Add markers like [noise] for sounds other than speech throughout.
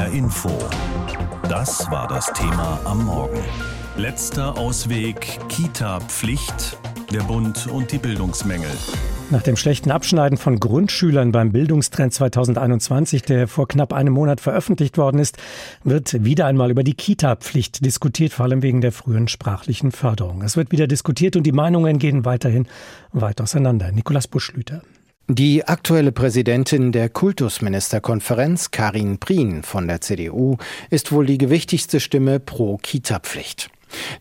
HR Info. Das war das Thema am Morgen. Letzter Ausweg Kita-Pflicht, der Bund und die Bildungsmängel. Nach dem schlechten Abschneiden von Grundschülern beim Bildungstrend 2021, der vor knapp einem Monat veröffentlicht worden ist, wird wieder einmal über die Kita-Pflicht diskutiert, vor allem wegen der frühen sprachlichen Förderung. Es wird wieder diskutiert und die Meinungen gehen weiterhin weit auseinander. Nikolaus Buschlüter. Die aktuelle Präsidentin der Kultusministerkonferenz, Karin Prien von der CDU, ist wohl die gewichtigste Stimme pro Kita-Pflicht.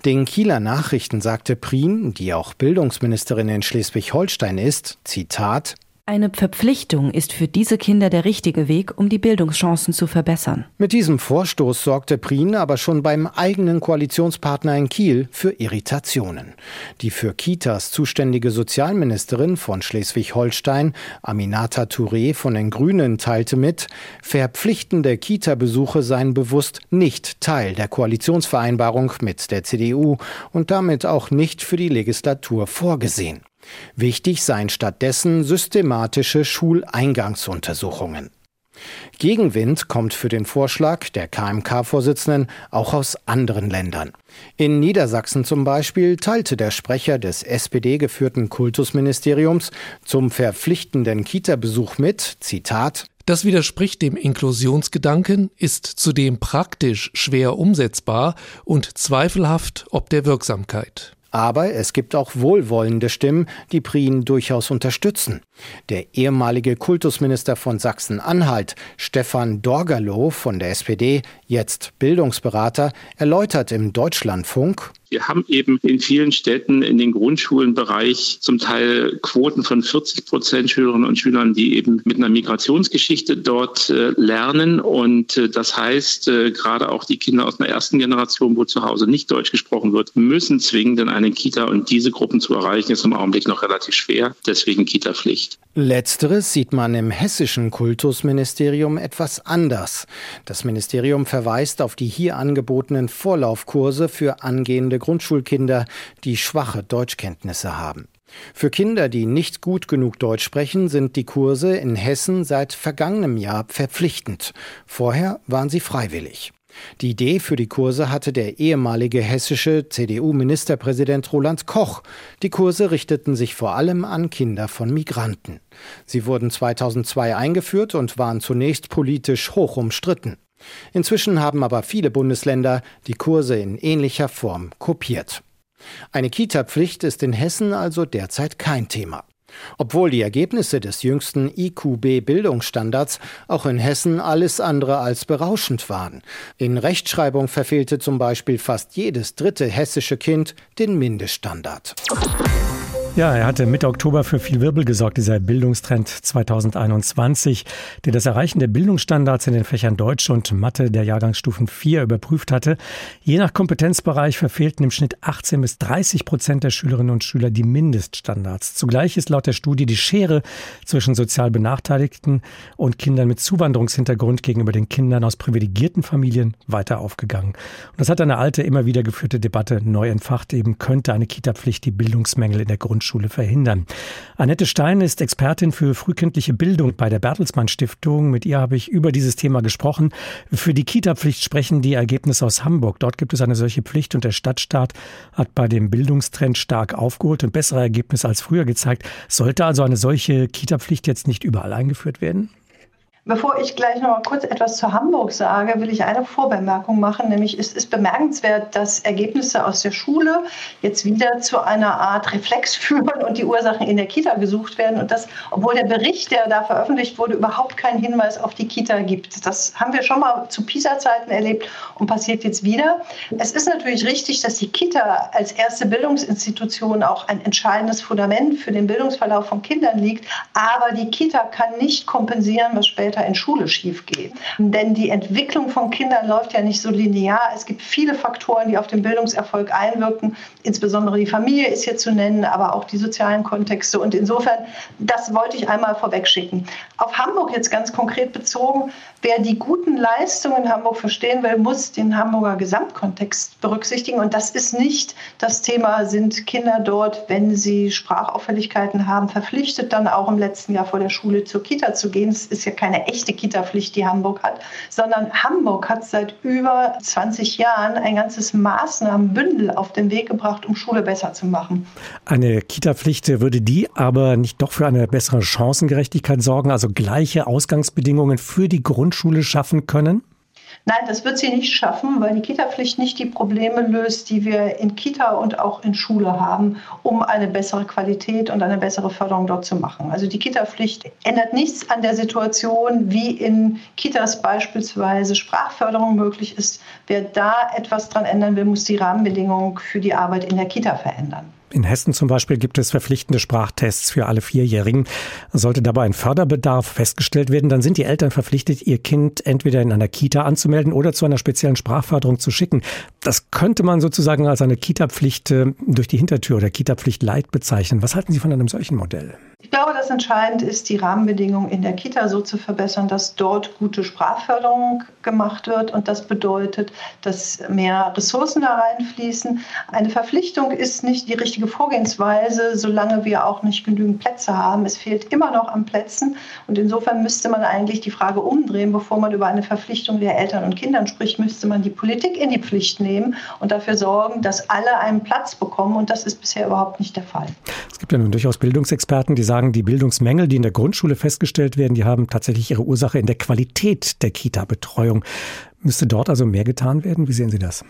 Den Kieler Nachrichten sagte Prien, die auch Bildungsministerin in Schleswig-Holstein ist, Zitat, eine Verpflichtung ist für diese Kinder der richtige Weg, um die Bildungschancen zu verbessern. Mit diesem Vorstoß sorgte Prien aber schon beim eigenen Koalitionspartner in Kiel für Irritationen. Die für Kitas zuständige Sozialministerin von Schleswig-Holstein, Aminata Touré von den Grünen, teilte mit, verpflichtende Kita-Besuche seien bewusst nicht Teil der Koalitionsvereinbarung mit der CDU und damit auch nicht für die Legislatur vorgesehen. Wichtig seien stattdessen systematische Schuleingangsuntersuchungen. Gegenwind kommt für den Vorschlag der KMK-Vorsitzenden auch aus anderen Ländern. In Niedersachsen zum Beispiel teilte der Sprecher des SPD-geführten Kultusministeriums zum verpflichtenden Kita-Besuch mit, Zitat, das widerspricht dem Inklusionsgedanken, ist zudem praktisch schwer umsetzbar und zweifelhaft ob der Wirksamkeit. Aber es gibt auch wohlwollende Stimmen, die Prien durchaus unterstützen. Der ehemalige Kultusminister von Sachsen-Anhalt, Stefan Dorgalow von der SPD, jetzt Bildungsberater, erläutert im Deutschlandfunk, wir haben eben in vielen Städten in den Grundschulenbereich zum Teil Quoten von 40 Prozent Schülerinnen und Schülern, die eben mit einer Migrationsgeschichte dort äh, lernen. Und äh, das heißt, äh, gerade auch die Kinder aus einer ersten Generation, wo zu Hause nicht Deutsch gesprochen wird, müssen zwingend in eine Kita. Und diese Gruppen zu erreichen, ist im Augenblick noch relativ schwer. Deswegen Kita-Pflicht. Letzteres sieht man im hessischen Kultusministerium etwas anders. Das Ministerium verweist auf die hier angebotenen Vorlaufkurse für angehende Grundschulkinder, die schwache Deutschkenntnisse haben. Für Kinder, die nicht gut genug Deutsch sprechen, sind die Kurse in Hessen seit vergangenem Jahr verpflichtend. Vorher waren sie freiwillig. Die Idee für die Kurse hatte der ehemalige hessische CDU-Ministerpräsident Roland Koch. Die Kurse richteten sich vor allem an Kinder von Migranten. Sie wurden 2002 eingeführt und waren zunächst politisch hoch umstritten. Inzwischen haben aber viele Bundesländer die Kurse in ähnlicher Form kopiert. Eine Kita-Pflicht ist in Hessen also derzeit kein Thema. Obwohl die Ergebnisse des jüngsten IQB-Bildungsstandards auch in Hessen alles andere als berauschend waren. In Rechtschreibung verfehlte zum Beispiel fast jedes dritte hessische Kind den Mindeststandard. Ja, er hatte Mitte Oktober für viel Wirbel gesorgt, dieser Bildungstrend 2021, der das Erreichen der Bildungsstandards in den Fächern Deutsch und Mathe der Jahrgangsstufen 4 überprüft hatte. Je nach Kompetenzbereich verfehlten im Schnitt 18 bis 30 Prozent der Schülerinnen und Schüler die Mindeststandards. Zugleich ist laut der Studie die Schere zwischen sozial Benachteiligten und Kindern mit Zuwanderungshintergrund gegenüber den Kindern aus privilegierten Familien weiter aufgegangen. Und das hat eine alte, immer wieder geführte Debatte neu entfacht. Eben könnte eine Kita-Pflicht die Bildungsmängel in der Grundschule Grundschule verhindern. Annette Stein ist Expertin für frühkindliche Bildung bei der Bertelsmann Stiftung. Mit ihr habe ich über dieses Thema gesprochen. Für die Kita-Pflicht sprechen die Ergebnisse aus Hamburg. Dort gibt es eine solche Pflicht und der Stadtstaat hat bei dem Bildungstrend stark aufgeholt und bessere Ergebnisse als früher gezeigt. Sollte also eine solche Kita-Pflicht jetzt nicht überall eingeführt werden? Bevor ich gleich noch mal kurz etwas zu Hamburg sage, will ich eine Vorbemerkung machen, nämlich es ist bemerkenswert, dass Ergebnisse aus der Schule jetzt wieder zu einer Art Reflex [laughs] führen und die Ursachen in der Kita gesucht werden und das, obwohl der Bericht, der da veröffentlicht wurde, überhaupt keinen Hinweis auf die Kita gibt. Das haben wir schon mal zu PISA-Zeiten erlebt und passiert jetzt wieder. Es ist natürlich richtig, dass die Kita als erste Bildungsinstitution auch ein entscheidendes Fundament für den Bildungsverlauf von Kindern liegt, aber die Kita kann nicht kompensieren, was später später in Schule schief geht. Denn die Entwicklung von Kindern läuft ja nicht so linear. Es gibt viele Faktoren, die auf den Bildungserfolg einwirken. Insbesondere die Familie ist hier zu nennen, aber auch die sozialen Kontexte. Und insofern, das wollte ich einmal vorwegschicken. Auf Hamburg jetzt ganz konkret bezogen, wer die guten Leistungen in Hamburg verstehen will, muss den Hamburger Gesamtkontext berücksichtigen. Und das ist nicht das Thema, sind Kinder dort, wenn sie Sprachauffälligkeiten haben, verpflichtet, dann auch im letzten Jahr vor der Schule zur Kita zu gehen. Das ist ja keine echte Kita-Pflicht, die Hamburg hat, sondern Hamburg hat seit über 20 Jahren ein ganzes Maßnahmenbündel auf den Weg gebracht, um Schule besser zu machen. Eine Kita-Pflicht würde die aber nicht doch für eine bessere Chancengerechtigkeit sorgen, also gleiche Ausgangsbedingungen für die Grundschule schaffen können? Nein, das wird sie nicht schaffen, weil die Kita-Pflicht nicht die Probleme löst, die wir in Kita und auch in Schule haben, um eine bessere Qualität und eine bessere Förderung dort zu machen. Also die Kita-Pflicht ändert nichts an der Situation, wie in Kitas beispielsweise Sprachförderung möglich ist. Wer da etwas dran ändern will, muss die Rahmenbedingungen für die Arbeit in der Kita verändern. In Hessen zum Beispiel gibt es verpflichtende Sprachtests für alle Vierjährigen. Sollte dabei ein Förderbedarf festgestellt werden, dann sind die Eltern verpflichtet, ihr Kind entweder in einer Kita anzumelden oder zu einer speziellen Sprachförderung zu schicken. Das könnte man sozusagen als eine Kita-Pflicht äh, durch die Hintertür oder Kita-Pflicht Light bezeichnen. Was halten Sie von einem solchen Modell? Ich glaube, das entscheidend ist, die Rahmenbedingungen in der Kita so zu verbessern, dass dort gute Sprachförderung gemacht wird. Und das bedeutet, dass mehr Ressourcen da reinfließen. Eine Verpflichtung ist nicht die richtige Vorgehensweise, solange wir auch nicht genügend Plätze haben. Es fehlt immer noch an Plätzen. Und insofern müsste man eigentlich die Frage umdrehen, bevor man über eine Verpflichtung der Eltern und Kindern spricht, müsste man die Politik in die Pflicht nehmen und dafür sorgen, dass alle einen Platz bekommen. Und das ist bisher überhaupt nicht der Fall. Es gibt ja nun durchaus Bildungsexperten, die sagen, die Bildungsmängel, die in der Grundschule festgestellt werden, die haben tatsächlich ihre Ursache in der Qualität der Kita-Betreuung. Müsste dort also mehr getan werden? Wie sehen Sie das?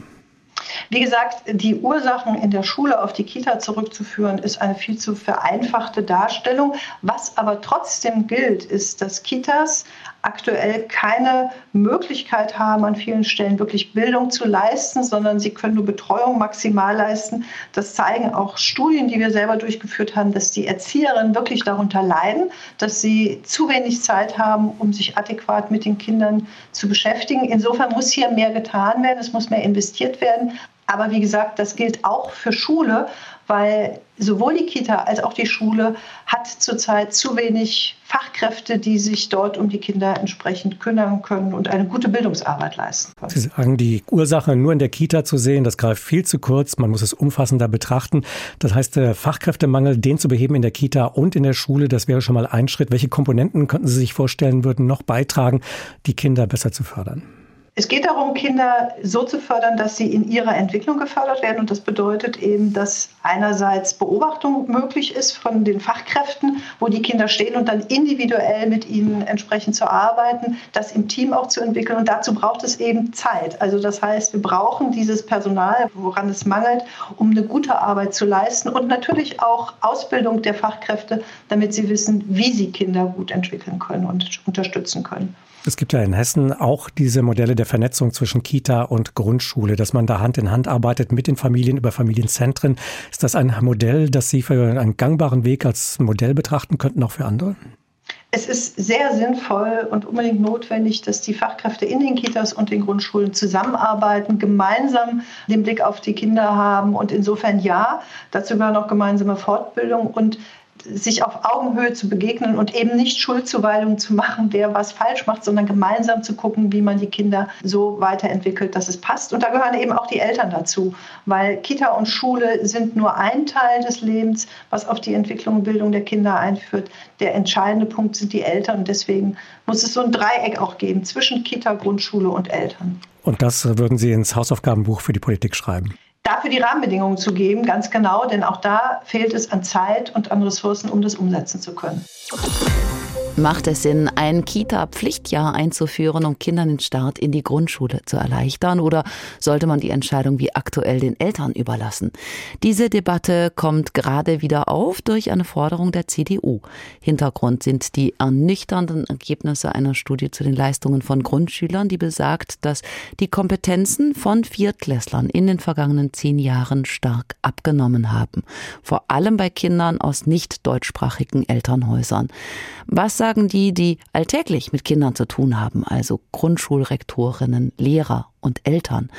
Wie gesagt, die Ursachen in der Schule auf die Kita zurückzuführen, ist eine viel zu vereinfachte Darstellung. Was aber trotzdem gilt, ist, dass Kitas aktuell keine Möglichkeit haben, an vielen Stellen wirklich Bildung zu leisten, sondern sie können nur Betreuung maximal leisten. Das zeigen auch Studien, die wir selber durchgeführt haben, dass die Erzieherinnen wirklich darunter leiden, dass sie zu wenig Zeit haben, um sich adäquat mit den Kindern zu beschäftigen. Insofern muss hier mehr getan werden, es muss mehr investiert werden. Aber wie gesagt, das gilt auch für Schule, weil sowohl die Kita als auch die Schule hat zurzeit zu wenig Fachkräfte, die sich dort um die Kinder entsprechend kümmern können und eine gute Bildungsarbeit leisten können. Sie sagen, die Ursache nur in der Kita zu sehen, das greift viel zu kurz. Man muss es umfassender betrachten. Das heißt, der Fachkräftemangel, den zu beheben in der Kita und in der Schule, das wäre schon mal ein Schritt. Welche Komponenten könnten Sie sich vorstellen, würden noch beitragen, die Kinder besser zu fördern? Es geht darum, Kinder so zu fördern, dass sie in ihrer Entwicklung gefördert werden. Und das bedeutet eben, dass einerseits Beobachtung möglich ist von den Fachkräften, wo die Kinder stehen und dann individuell mit ihnen entsprechend zu arbeiten, das im Team auch zu entwickeln. Und dazu braucht es eben Zeit. Also das heißt, wir brauchen dieses Personal, woran es mangelt, um eine gute Arbeit zu leisten und natürlich auch Ausbildung der Fachkräfte, damit sie wissen, wie sie Kinder gut entwickeln können und unterstützen können. Es gibt ja in Hessen auch diese Modelle der Vernetzung zwischen Kita und Grundschule, dass man da Hand in Hand arbeitet mit den Familien über Familienzentren. Ist das ein Modell, das Sie für einen gangbaren Weg als Modell betrachten könnten, auch für andere? Es ist sehr sinnvoll und unbedingt notwendig, dass die Fachkräfte in den Kitas und den Grundschulen zusammenarbeiten, gemeinsam den Blick auf die Kinder haben. Und insofern ja, dazu gehören auch gemeinsame Fortbildung und sich auf Augenhöhe zu begegnen und eben nicht Schuldzuweisungen zu machen, wer was falsch macht, sondern gemeinsam zu gucken, wie man die Kinder so weiterentwickelt, dass es passt. Und da gehören eben auch die Eltern dazu, weil Kita und Schule sind nur ein Teil des Lebens, was auf die Entwicklung und Bildung der Kinder einführt. Der entscheidende Punkt sind die Eltern und deswegen muss es so ein Dreieck auch geben zwischen Kita, Grundschule und Eltern. Und das würden Sie ins Hausaufgabenbuch für die Politik schreiben? Dafür die Rahmenbedingungen zu geben, ganz genau, denn auch da fehlt es an Zeit und an Ressourcen, um das umsetzen zu können. Macht es Sinn, ein Kita-Pflichtjahr einzuführen, um Kindern den Start in die Grundschule zu erleichtern? Oder sollte man die Entscheidung wie aktuell den Eltern überlassen? Diese Debatte kommt gerade wieder auf durch eine Forderung der CDU. Hintergrund sind die ernüchternden Ergebnisse einer Studie zu den Leistungen von Grundschülern, die besagt, dass die Kompetenzen von Viertklässlern in den vergangenen zehn Jahren stark abgenommen haben. Vor allem bei Kindern aus nicht deutschsprachigen Elternhäusern. Was sagen die, die alltäglich mit Kindern zu tun haben, also Grundschulrektorinnen, Lehrer und Eltern?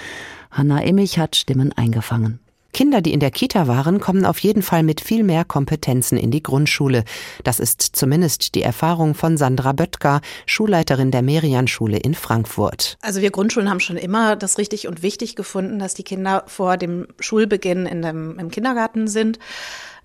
Hanna Immich hat Stimmen eingefangen. Kinder, die in der Kita waren, kommen auf jeden Fall mit viel mehr Kompetenzen in die Grundschule. Das ist zumindest die Erfahrung von Sandra Böttger, Schulleiterin der Merian-Schule in Frankfurt. Also wir Grundschulen haben schon immer das richtig und wichtig gefunden, dass die Kinder vor dem Schulbeginn in dem, im Kindergarten sind.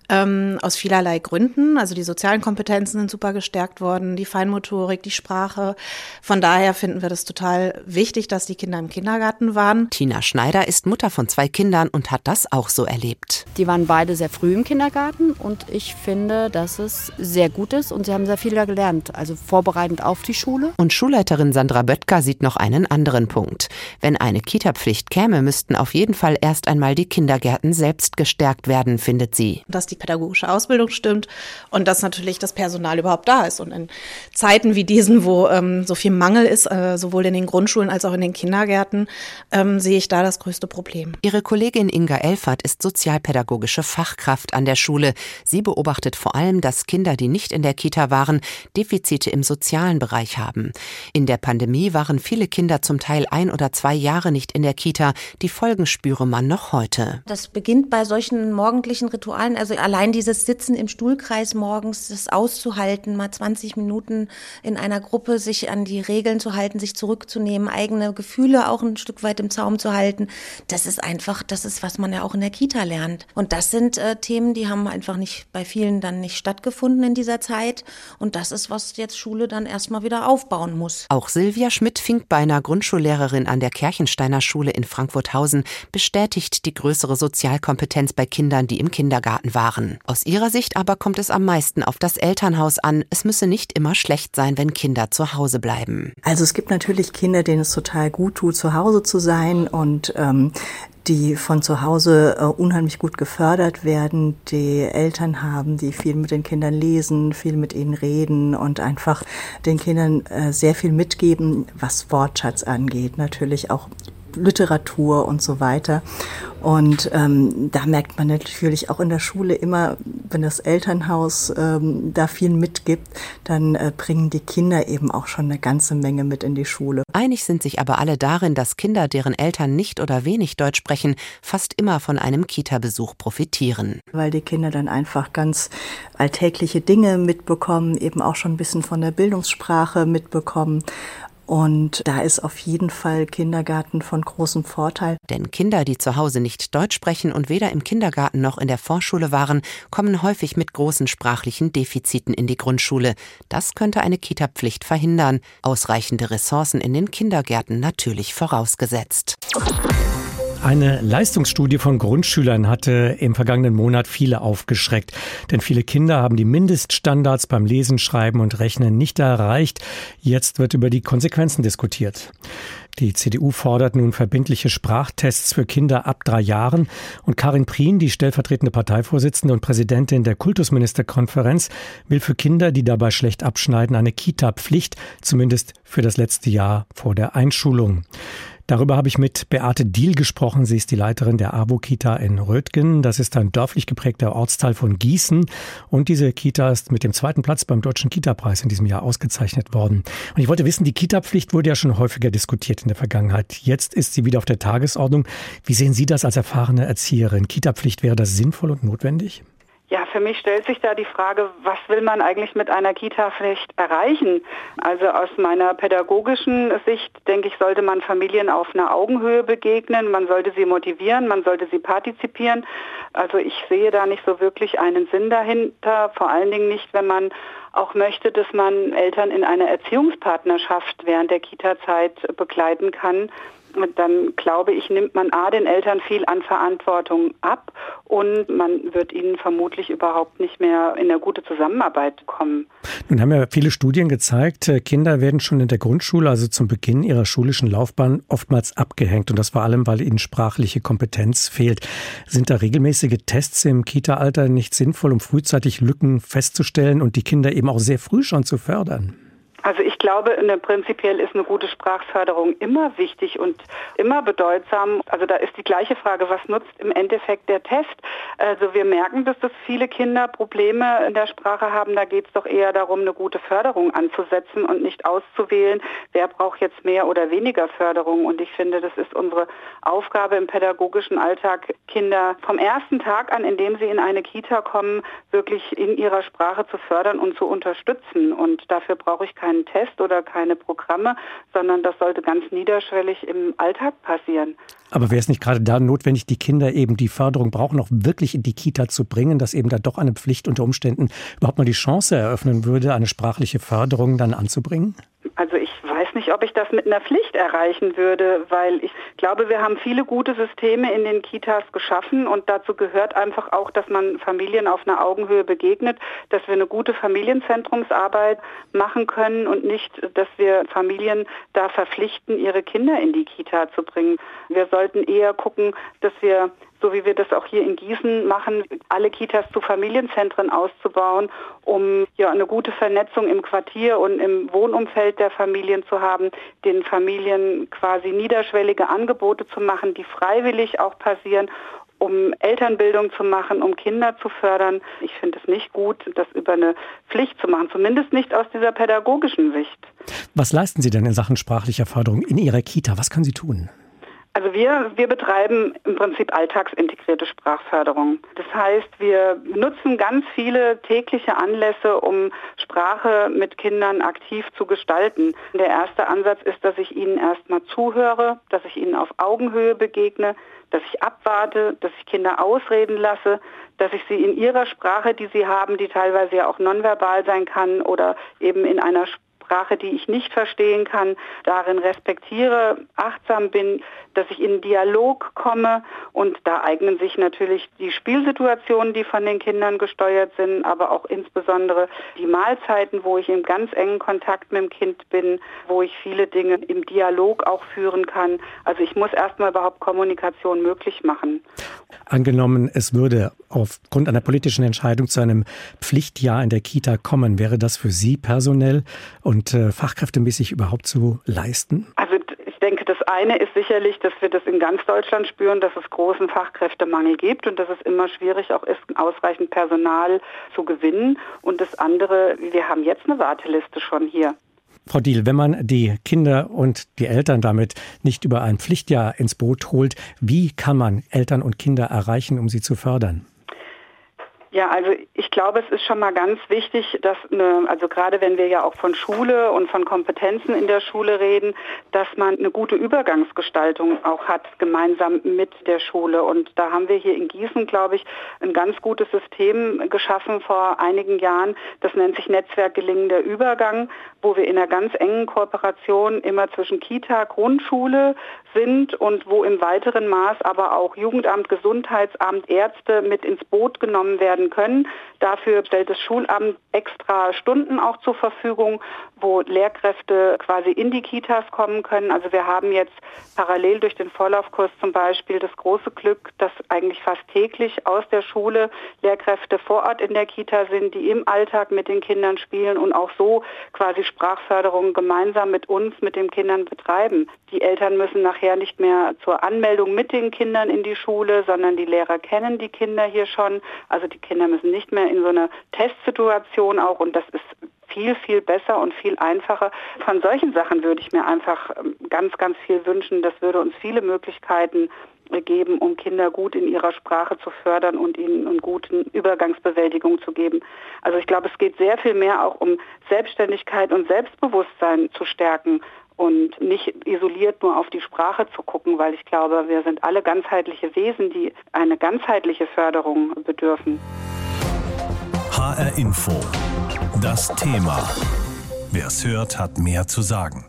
Ähm, aus vielerlei Gründen. Also die sozialen Kompetenzen sind super gestärkt worden, die Feinmotorik, die Sprache. Von daher finden wir das total wichtig, dass die Kinder im Kindergarten waren. Tina Schneider ist Mutter von zwei Kindern und hat das auch so erlebt. Die waren beide sehr früh im Kindergarten und ich finde, dass es sehr gut ist und sie haben sehr viel da gelernt, also vorbereitend auf die Schule. Und Schulleiterin Sandra Böttger sieht noch einen anderen Punkt. Wenn eine Kita-Pflicht käme, müssten auf jeden Fall erst einmal die Kindergärten selbst gestärkt werden, findet sie. Dass die pädagogische Ausbildung stimmt und dass natürlich das Personal überhaupt da ist. Und in Zeiten wie diesen, wo ähm, so viel Mangel ist, äh, sowohl in den Grundschulen als auch in den Kindergärten, ähm, sehe ich da das größte Problem. Ihre Kollegin Inga Elfert ist sozialpädagogische Fachkraft an der Schule. Sie beobachtet vor allem, dass Kinder, die nicht in der Kita waren, Defizite im sozialen Bereich haben. In der Pandemie waren viele Kinder zum Teil ein oder zwei Jahre nicht in der Kita. Die Folgen spüre man noch heute. Das beginnt bei solchen morgendlichen Ritualen. Also allein dieses Sitzen im Stuhlkreis morgens, das auszuhalten, mal 20 Minuten in einer Gruppe sich an die Regeln zu halten, sich zurückzunehmen, eigene Gefühle auch ein Stück weit im Zaum zu halten. Das ist einfach, das ist, was man ja auch in der Kita lernt. Und das sind äh, Themen, die haben einfach nicht bei vielen dann nicht stattgefunden in dieser Zeit. Und das ist, was jetzt Schule dann erstmal wieder aufbauen muss. Auch Silvia Schmidt-Finkbeiner, Grundschullehrerin an der Kirchensteiner Schule in Frankfurthausen, bestätigt die größere Sozialkompetenz bei Kindern, die im Kindergarten waren. Aus ihrer Sicht aber kommt es am meisten auf das Elternhaus an. Es müsse nicht immer schlecht sein, wenn Kinder zu Hause bleiben. Also es gibt natürlich Kinder, denen es total gut tut, zu Hause zu sein und ähm, die von zu Hause äh, unheimlich gut gefördert werden, die Eltern haben, die viel mit den Kindern lesen, viel mit ihnen reden und einfach den Kindern äh, sehr viel mitgeben, was Wortschatz angeht, natürlich auch Literatur und so weiter. Und ähm, da merkt man natürlich auch in der Schule immer, wenn das Elternhaus ähm, da viel mitgibt, dann äh, bringen die Kinder eben auch schon eine ganze Menge mit in die Schule. Einig sind sich aber alle darin, dass Kinder, deren Eltern nicht oder wenig Deutsch sprechen, fast immer von einem Kita-Besuch profitieren. Weil die Kinder dann einfach ganz alltägliche Dinge mitbekommen, eben auch schon ein bisschen von der Bildungssprache mitbekommen und da ist auf jeden Fall Kindergarten von großem Vorteil. Denn Kinder, die zu Hause nicht Deutsch sprechen und weder im Kindergarten noch in der Vorschule waren, kommen häufig mit großen sprachlichen Defiziten in die Grundschule. Das könnte eine Kita-Pflicht verhindern. Ausreichende Ressourcen in den Kindergärten natürlich vorausgesetzt. Eine Leistungsstudie von Grundschülern hatte im vergangenen Monat viele aufgeschreckt. Denn viele Kinder haben die Mindeststandards beim Lesen, Schreiben und Rechnen nicht erreicht. Jetzt wird über die Konsequenzen diskutiert. Die CDU fordert nun verbindliche Sprachtests für Kinder ab drei Jahren. Und Karin Prien, die stellvertretende Parteivorsitzende und Präsidentin der Kultusministerkonferenz, will für Kinder, die dabei schlecht abschneiden, eine Kita-Pflicht, zumindest für das letzte Jahr vor der Einschulung. Darüber habe ich mit Beate Diel gesprochen. Sie ist die Leiterin der AWO-Kita in Rötgen. Das ist ein dörflich geprägter Ortsteil von Gießen. Und diese Kita ist mit dem zweiten Platz beim Deutschen Kita-Preis in diesem Jahr ausgezeichnet worden. Und ich wollte wissen, die Kita-Pflicht wurde ja schon häufiger diskutiert in der Vergangenheit. Jetzt ist sie wieder auf der Tagesordnung. Wie sehen Sie das als erfahrene Erzieherin? Kita-Pflicht wäre das sinnvoll und notwendig? Ja, für mich stellt sich da die Frage, was will man eigentlich mit einer Kita-Pflicht erreichen? Also aus meiner pädagogischen Sicht denke ich, sollte man Familien auf einer Augenhöhe begegnen, man sollte sie motivieren, man sollte sie partizipieren. Also ich sehe da nicht so wirklich einen Sinn dahinter, vor allen Dingen nicht, wenn man auch möchte, dass man Eltern in einer Erziehungspartnerschaft während der Kita-Zeit begleiten kann dann glaube ich, nimmt man A den Eltern viel an Verantwortung ab und man wird ihnen vermutlich überhaupt nicht mehr in eine gute Zusammenarbeit kommen. Nun haben ja viele Studien gezeigt, äh, Kinder werden schon in der Grundschule, also zum Beginn ihrer schulischen Laufbahn, oftmals abgehängt und das vor allem, weil ihnen sprachliche Kompetenz fehlt. Sind da regelmäßige Tests im Kita-Alter nicht sinnvoll, um frühzeitig Lücken festzustellen und die Kinder eben auch sehr früh schon zu fördern? Also ich glaube, eine, prinzipiell ist eine gute Sprachförderung immer wichtig und immer bedeutsam. Also da ist die gleiche Frage, was nutzt im Endeffekt der Test? Also wir merken, dass das viele Kinder Probleme in der Sprache haben. Da geht es doch eher darum, eine gute Förderung anzusetzen und nicht auszuwählen, wer braucht jetzt mehr oder weniger Förderung. Und ich finde, das ist unsere Aufgabe im pädagogischen Alltag, Kinder vom ersten Tag an, in dem sie in eine Kita kommen, wirklich in ihrer Sprache zu fördern und zu unterstützen. Und dafür brauche ich keine keinen Test oder keine Programme, sondern das sollte ganz niederschwellig im Alltag passieren. Aber wäre es nicht gerade da notwendig, die Kinder eben die Förderung brauchen, auch wirklich in die Kita zu bringen, dass eben da doch eine Pflicht unter Umständen überhaupt mal die Chance eröffnen würde, eine sprachliche Förderung dann anzubringen? Also ich weiß nicht, ob ich das mit einer Pflicht erreichen würde, weil ich glaube, wir haben viele gute Systeme in den Kitas geschaffen und dazu gehört einfach auch, dass man Familien auf einer Augenhöhe begegnet, dass wir eine gute Familienzentrumsarbeit machen können und nicht, dass wir Familien da verpflichten, ihre Kinder in die Kita zu bringen. Wir sollten eher gucken, dass wir so wie wir das auch hier in Gießen machen, alle Kitas zu Familienzentren auszubauen, um ja eine gute Vernetzung im Quartier und im Wohnumfeld der Familien zu haben, den Familien quasi niederschwellige Angebote zu machen, die freiwillig auch passieren um Elternbildung zu machen, um Kinder zu fördern. Ich finde es nicht gut, das über eine Pflicht zu machen, zumindest nicht aus dieser pädagogischen Sicht. Was leisten Sie denn in Sachen sprachlicher Förderung in Ihrer Kita? Was können Sie tun? Also wir, wir betreiben im Prinzip alltagsintegrierte Sprachförderung. Das heißt, wir nutzen ganz viele tägliche Anlässe, um Sprache mit Kindern aktiv zu gestalten. Der erste Ansatz ist, dass ich ihnen erstmal zuhöre, dass ich ihnen auf Augenhöhe begegne, dass ich abwarte, dass ich Kinder ausreden lasse, dass ich sie in ihrer Sprache, die sie haben, die teilweise ja auch nonverbal sein kann oder eben in einer Sprache, die ich nicht verstehen kann, darin respektiere, achtsam bin, dass ich in Dialog komme und da eignen sich natürlich die Spielsituationen, die von den Kindern gesteuert sind, aber auch insbesondere die Mahlzeiten, wo ich in ganz engen Kontakt mit dem Kind bin, wo ich viele Dinge im Dialog auch führen kann. Also ich muss erstmal überhaupt Kommunikation möglich machen. Angenommen, es würde aufgrund einer politischen Entscheidung zu einem Pflichtjahr in der Kita kommen, wäre das für Sie personell und äh, fachkräftemäßig überhaupt zu leisten? Also eine ist sicherlich, dass wir das in ganz Deutschland spüren, dass es großen Fachkräftemangel gibt und dass es immer schwierig auch ist, ausreichend Personal zu gewinnen. Und das andere, wir haben jetzt eine Warteliste schon hier. Frau Diel, wenn man die Kinder und die Eltern damit nicht über ein Pflichtjahr ins Boot holt, wie kann man Eltern und Kinder erreichen, um sie zu fördern? Ja, also ich glaube, es ist schon mal ganz wichtig, dass eine, also gerade wenn wir ja auch von Schule und von Kompetenzen in der Schule reden, dass man eine gute Übergangsgestaltung auch hat, gemeinsam mit der Schule. Und da haben wir hier in Gießen, glaube ich, ein ganz gutes System geschaffen vor einigen Jahren. Das nennt sich Netzwerk gelingender Übergang, wo wir in einer ganz engen Kooperation immer zwischen Kita, Grundschule sind und wo im weiteren Maß aber auch Jugendamt, Gesundheitsamt, Ärzte mit ins Boot genommen werden können. Dafür stellt das Schulamt extra Stunden auch zur Verfügung, wo Lehrkräfte quasi in die Kitas kommen können. Also wir haben jetzt parallel durch den Vorlaufkurs zum Beispiel das große Glück, dass eigentlich fast täglich aus der Schule Lehrkräfte vor Ort in der Kita sind, die im Alltag mit den Kindern spielen und auch so quasi Sprachförderung gemeinsam mit uns, mit den Kindern betreiben. Die Eltern müssen nachher nicht mehr zur Anmeldung mit den Kindern in die Schule, sondern die Lehrer kennen die Kinder hier schon. Also die Kinder müssen nicht mehr in so eine Testsituation auch und das ist viel, viel besser und viel einfacher. Von solchen Sachen würde ich mir einfach ähm, ganz, ganz viel wünschen. Das würde uns viele Möglichkeiten geben, um Kinder gut in ihrer Sprache zu fördern und ihnen eine gute Übergangsbewältigung zu geben. Also ich glaube, es geht sehr viel mehr auch um Selbstständigkeit und Selbstbewusstsein zu stärken und nicht isoliert nur auf die Sprache zu gucken, weil ich glaube, wir sind alle ganzheitliche Wesen, die eine ganzheitliche Förderung bedürfen. HR Info. Das Thema. Wer es hört, hat mehr zu sagen.